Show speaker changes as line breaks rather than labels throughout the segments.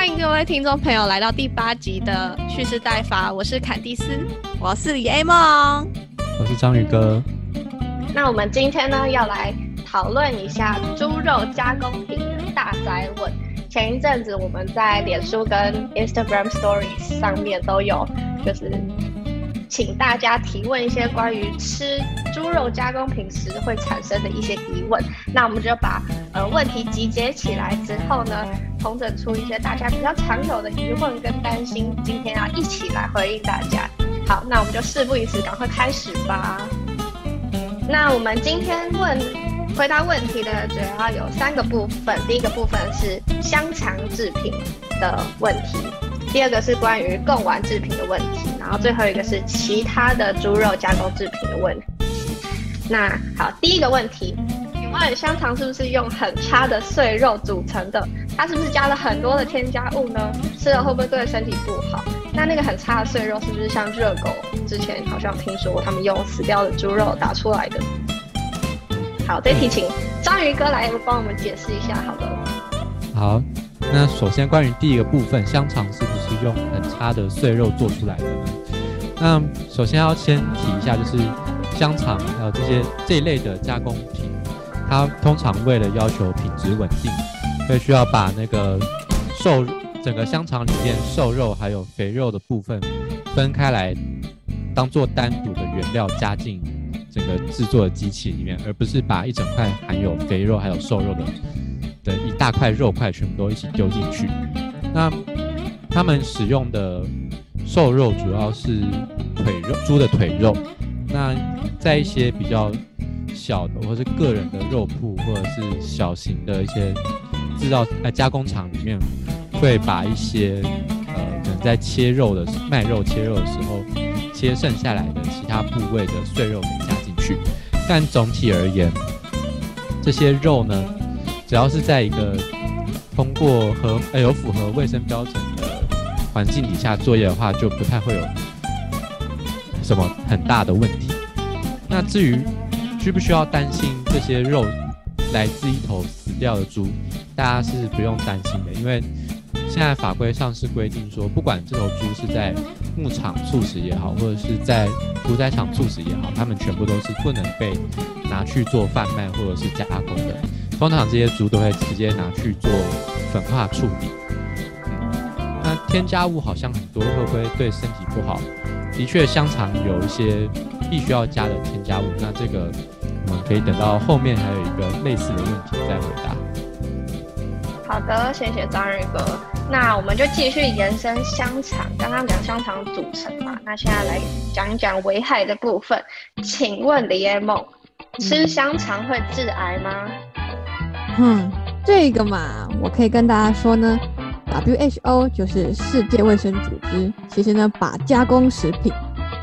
欢迎各位听众朋友来到第八集的蓄势待发，我是坎蒂斯，
我是李 A 梦，
我是章鱼哥。
那我们今天呢要来讨论一下猪肉加工品的大灾问。前一阵子我们在脸书跟 Instagram Stories 上面都有，就是请大家提问一些关于吃猪肉加工品时会产生的一些疑问。那我们就把呃问题集结起来之后呢。统整出一些大家比较常有的疑问跟担心，今天要一起来回应大家。好，那我们就事不宜迟，赶快开始吧。那我们今天问回答问题的主要有三个部分，第一个部分是香肠制品的问题，第二个是关于贡丸制品的问题，然后最后一个是其他的猪肉加工制品的问题。那好，第一个问题。请问香肠是不是用很差的碎肉组成的？它是不是加了很多的添加物呢？吃了会不会对身体不好？那那个很差的碎肉是不是像热狗？之前好像听说过他们用死掉的猪肉打出来的。好，这题请章鱼哥来帮我们解释一下，好了。
好，那首先关于第一个部分，香肠是不是用很差的碎肉做出来的呢？那首先要先提一下，就是香肠还有这些这一类的加工品。它通常为了要求品质稳定，会需要把那个瘦整个香肠里面瘦肉还有肥肉的部分分开来，当做单独的原料加进整个制作的机器里面，而不是把一整块含有肥肉还有瘦肉的的一大块肉块全部都一起丢进去。那他们使用的瘦肉主要是腿肉，猪的腿肉。那在一些比较小的，或是个人的肉铺，或者是小型的一些制造呃加工厂里面，会把一些呃可能在切肉的卖肉切肉的时候，切剩下来的其他部位的碎肉给加但总体而言，这些肉呢，只要是在一个通过和呃有符合卫生标准的环境底下作业的话，就不太会有什么很大的问题。那至于，需不需要担心这些肉来自一头死掉的猪？大家是不用担心的，因为现在法规上是规定说，不管这头猪是在牧场处死也好，或者是在屠宰场处死也好，它们全部都是不能被拿去做贩卖或者是加工的。通常这些猪都会直接拿去做粉化处理。嗯那添加物好像很多，会不会对身体不好？的确，香肠有一些。必须要加的添加物，那这个我们可以等到后面还有一个类似的问题再回答。
好的，谢谢张瑞哥。那我们就继续延伸香肠，刚刚讲香肠组成嘛，那现在来讲一讲危害的部分。请问李叶梦，吃香肠会致癌吗？
嗯，这个嘛，我可以跟大家说呢，WHO 就是世界卫生组织，其实呢把加工食品。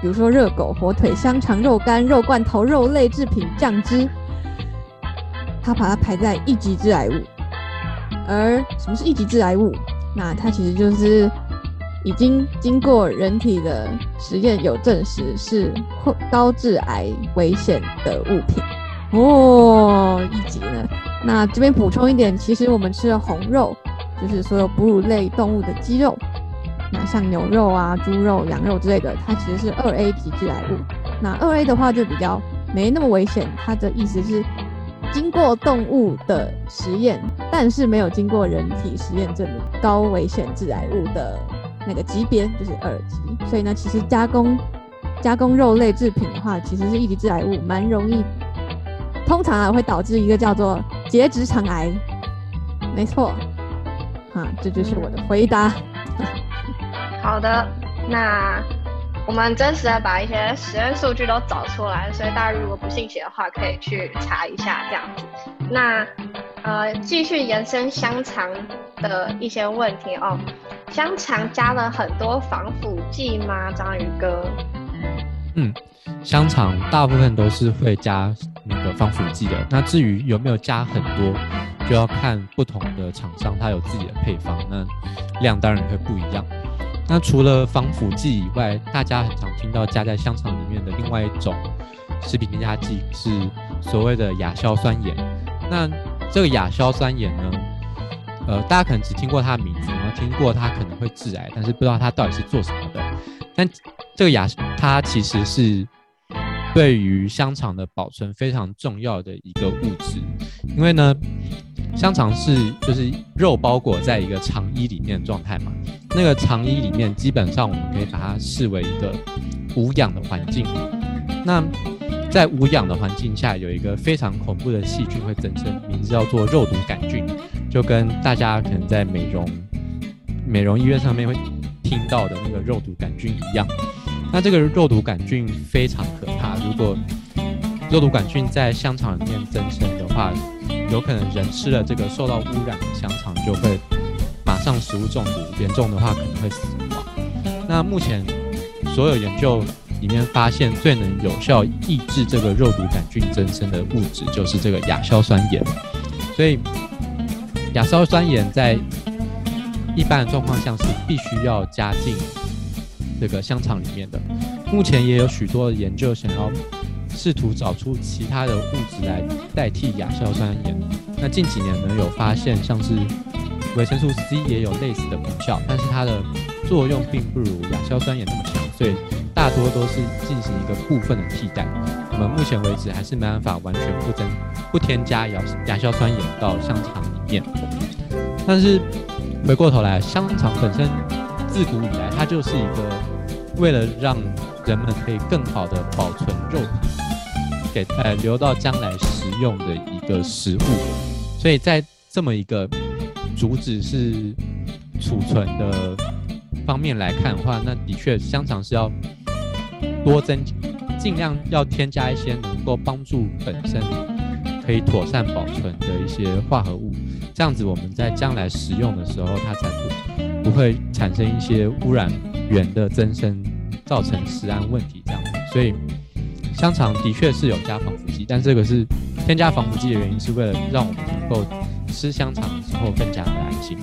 比如说热狗、火腿、香肠、肉干、肉罐头、肉类制品、酱汁，它把它排在一级致癌物。而什么是一级致癌物？那它其实就是已经经过人体的实验有证实是高致癌危险的物品哦。一级呢？那这边补充一点，其实我们吃的红肉，就是所有哺乳类动物的肌肉。那像牛肉啊、猪肉、羊肉之类的，它其实是二 A 级致癌物。那二 A 的话就比较没那么危险，它的意思是经过动物的实验，但是没有经过人体实验证明高危险致癌物的那个级别就是二级。所以呢，其实加工加工肉类制品的话，其实是一级致癌物，蛮容易，通常啊会导致一个叫做结直肠癌。没错，哈，这就是我的回答。
好的，那我们真实的把一些实验数据都找出来，所以大家如果不信邪的话，可以去查一下这样子。那呃，继续延伸香肠的一些问题哦。香肠加了很多防腐剂吗？章鱼哥？
嗯，香肠大部分都是会加那个防腐剂的。那至于有没有加很多，就要看不同的厂商它有自己的配方，那量当然会不一样。那除了防腐剂以外，大家很常听到加在香肠里面的另外一种食品添加剂是所谓的亚硝酸盐。那这个亚硝酸盐呢，呃，大家可能只听过它的名字，然后听过它可能会致癌，但是不知道它到底是做什么的。但这个亚它其实是对于香肠的保存非常重要的一个物质，因为呢，香肠是就是肉包裹在一个肠衣里面的状态嘛，那个肠衣里面基本上我们可以把它视为一个无氧的环境。那在无氧的环境下，有一个非常恐怖的细菌会增生，名字叫做肉毒杆菌，就跟大家可能在美容美容医院上面会听到的那个肉毒杆菌一样。那这个肉毒杆菌非常可怕，如果肉毒杆菌在香肠里面增生的话，有可能人吃了这个受到污染的香肠就会上食物中毒，严重的话可能会死亡。那目前所有研究里面发现最能有效抑制这个肉毒杆菌增生的物质就是这个亚硝酸盐，所以亚硝酸盐在一般的状况下是必须要加进这个香肠里面的。目前也有许多研究想要试图找出其他的物质来代替亚硝酸盐。那近几年呢，有发现像是维生素 C 也有类似的功效，但是它的作用并不如亚硝酸盐那么强，所以大多都是进行一个部分的替代。我们目前为止还是没办法完全不增不添加亚亚硝酸盐到香肠里面。但是回过头来，香肠本身自古以来它就是一个为了让人们可以更好的保存肉品，给呃留到将来食用的一个食物。所以在这么一个主旨是储存的方面来看的话，那的确香肠是要多增，尽量要添加一些能够帮助本身可以妥善保存的一些化合物，这样子我们在将来食用的时候，它才不不会产生一些污染源的增生，造成食安问题这样子。所以香肠的确是有加防腐剂，但这个是添加防腐剂的原因是为了让我们能够吃香肠的时候更加的安心。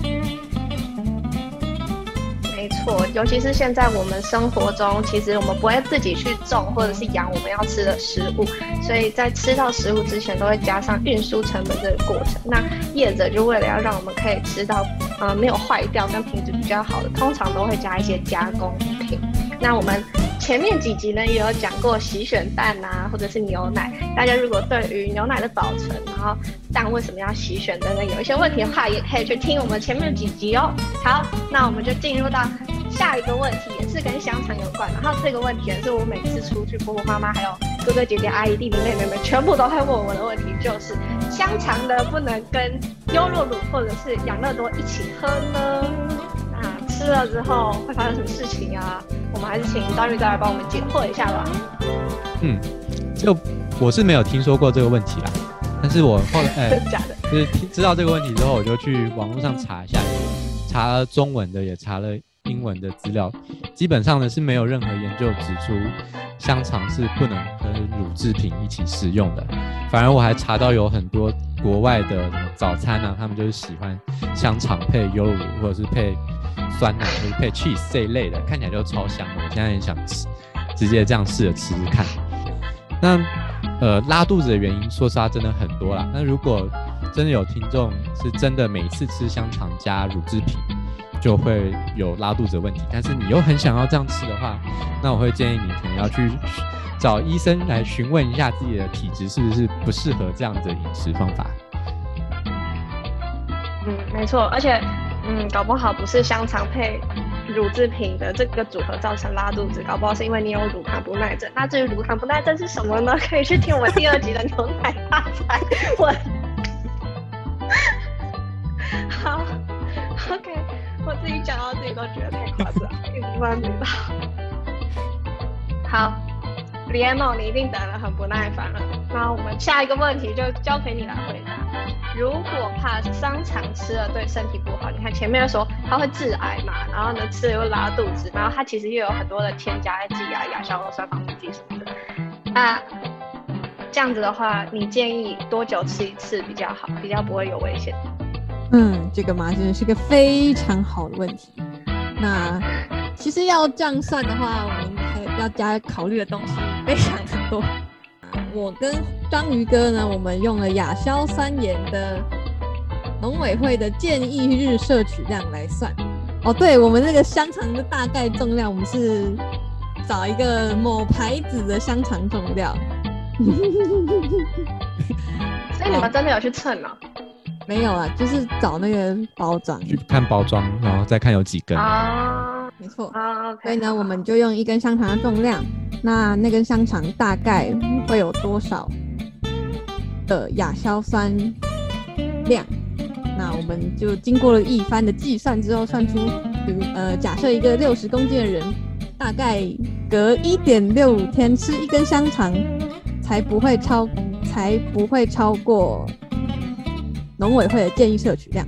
没错，尤其是现在我们生活中，其实我们不会自己去种或者是养我们要吃的食物，所以在吃到食物之前都会加上运输成本这个过程。那业者就为了要让我们可以吃到呃没有坏掉跟品质比较好的，通常都会加一些加工品。那我们前面几集呢也有讲过洗选蛋啊，或者是牛奶。大家如果对于牛奶的保存，然后蛋为什么要洗选等等有一些问题的话，也可以去听我们前面几集哦。好，那我们就进入到下一个问题，也是跟香肠有关。然后这个问题也是我每次出去，婆婆妈妈还有哥哥姐姐阿姨弟弟妹妹们全部都会问我的问题，就是香肠呢不能跟优酪乳或者是养乐多一起喝呢？那吃了之后会发生什么事情啊？我们还是请张玉再来帮我们解惑一下吧。
嗯，就我是没有听说过这个问题啦，但是我后来哎、
真的假的？
就是听知道这个问题之后，我就去网络上查一下，查了中文的，也查了英文的资料。基本上呢是没有任何研究指出香肠是不能跟乳制品一起食用的。反而我还查到有很多国外的什么早餐啊，他们就是喜欢香肠配优乳，或者是配酸奶，或者配 cheese 这一类的，看起来就超香的。我现在很想吃，直接这样试着吃吃看。那呃拉肚子的原因，说实话真的很多啦。那如果真的有听众是真的每次吃香肠加乳制品就会有拉肚子的问题，但是你又很想要这样吃的话，那我会建议你可能要去找医生来询问一下自己的体质是不是不适合这样子的饮食方法。
嗯，没错，而且嗯，搞不好不是香肠配乳制品的这个组合造成拉肚子，搞不好是因为你有乳糖不耐症。那至于乳糖不耐症是什么呢？可以去听我第二集的牛奶大餐。我。好，OK，我自己讲到自己都觉得太夸张，一直翻不到。好，李安梦，你一定等了很不耐烦了。那我们下一个问题就交给你来回答。如果怕商场吃了对身体不好，你看前面说它会致癌嘛，然后呢吃了又拉肚子，然后它其实又有很多的添加剂啊、亚硝酸防腐剂什么的。那这样子的话，你建议多久吃一次比较好，比较不会有危险？
嗯，这个嘛真的是个非常好的问题。那其实要这样算的话，我们还要加考虑的东西非常的多。我跟章鱼哥呢，我们用了亚硝酸盐的农委会的建议日摄取量来算。哦，对，我们那个香肠的大概重量，我们是找一个某牌子的香肠重量。
所以你们真的有去称哦？
没有啊，就是找那个包装，
去看包装，然后再看有几根。
啊，
没错。
啊，
所以呢，我们就用一根香肠的重量，那那根香肠大概会有多少的亚硝酸量？那我们就经过了一番的计算之后，算出，比如呃，假设一个六十公斤的人，大概隔一点六五天吃一根香肠，才不会超，才不会超过农委会的建议摄取量。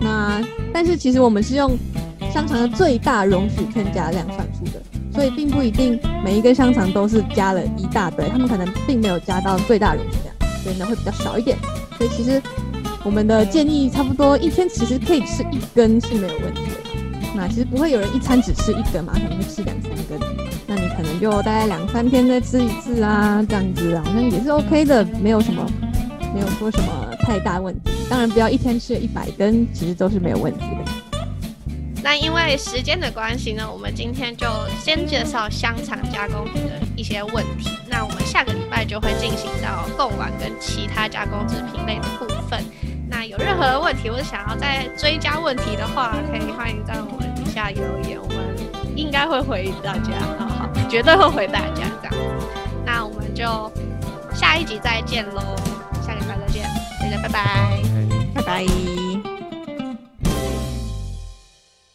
那但是其实我们是用香肠的最大容许添加量算出的，所以并不一定每一根香肠都是加了一大堆，他们可能并没有加到最大容许量，所以呢会比较少一点。所以其实我们的建议差不多一天其实可以吃一根是没有问题的。那其实不会有人一餐只吃一根嘛，可能会吃两三根。那你可能就大概两三天再吃一次啊，这样子啊，好像也是 OK 的，没有什么没有说什么太大问题。当然不要一天吃一百根，其实都是没有问题的。
那因为时间的关系呢，我们今天就先介绍香肠加工品的一些问题。那我们下个礼拜就会进行到贡丸跟其他加工制品类的部分。那有任何问题或者想要再追加问题的话，可以欢迎在我们底下留言，我们应该会回大家，好好，绝对会回大家这样。那我们就下一集再见喽，下礼拜再见，大家拜拜。
拜拜。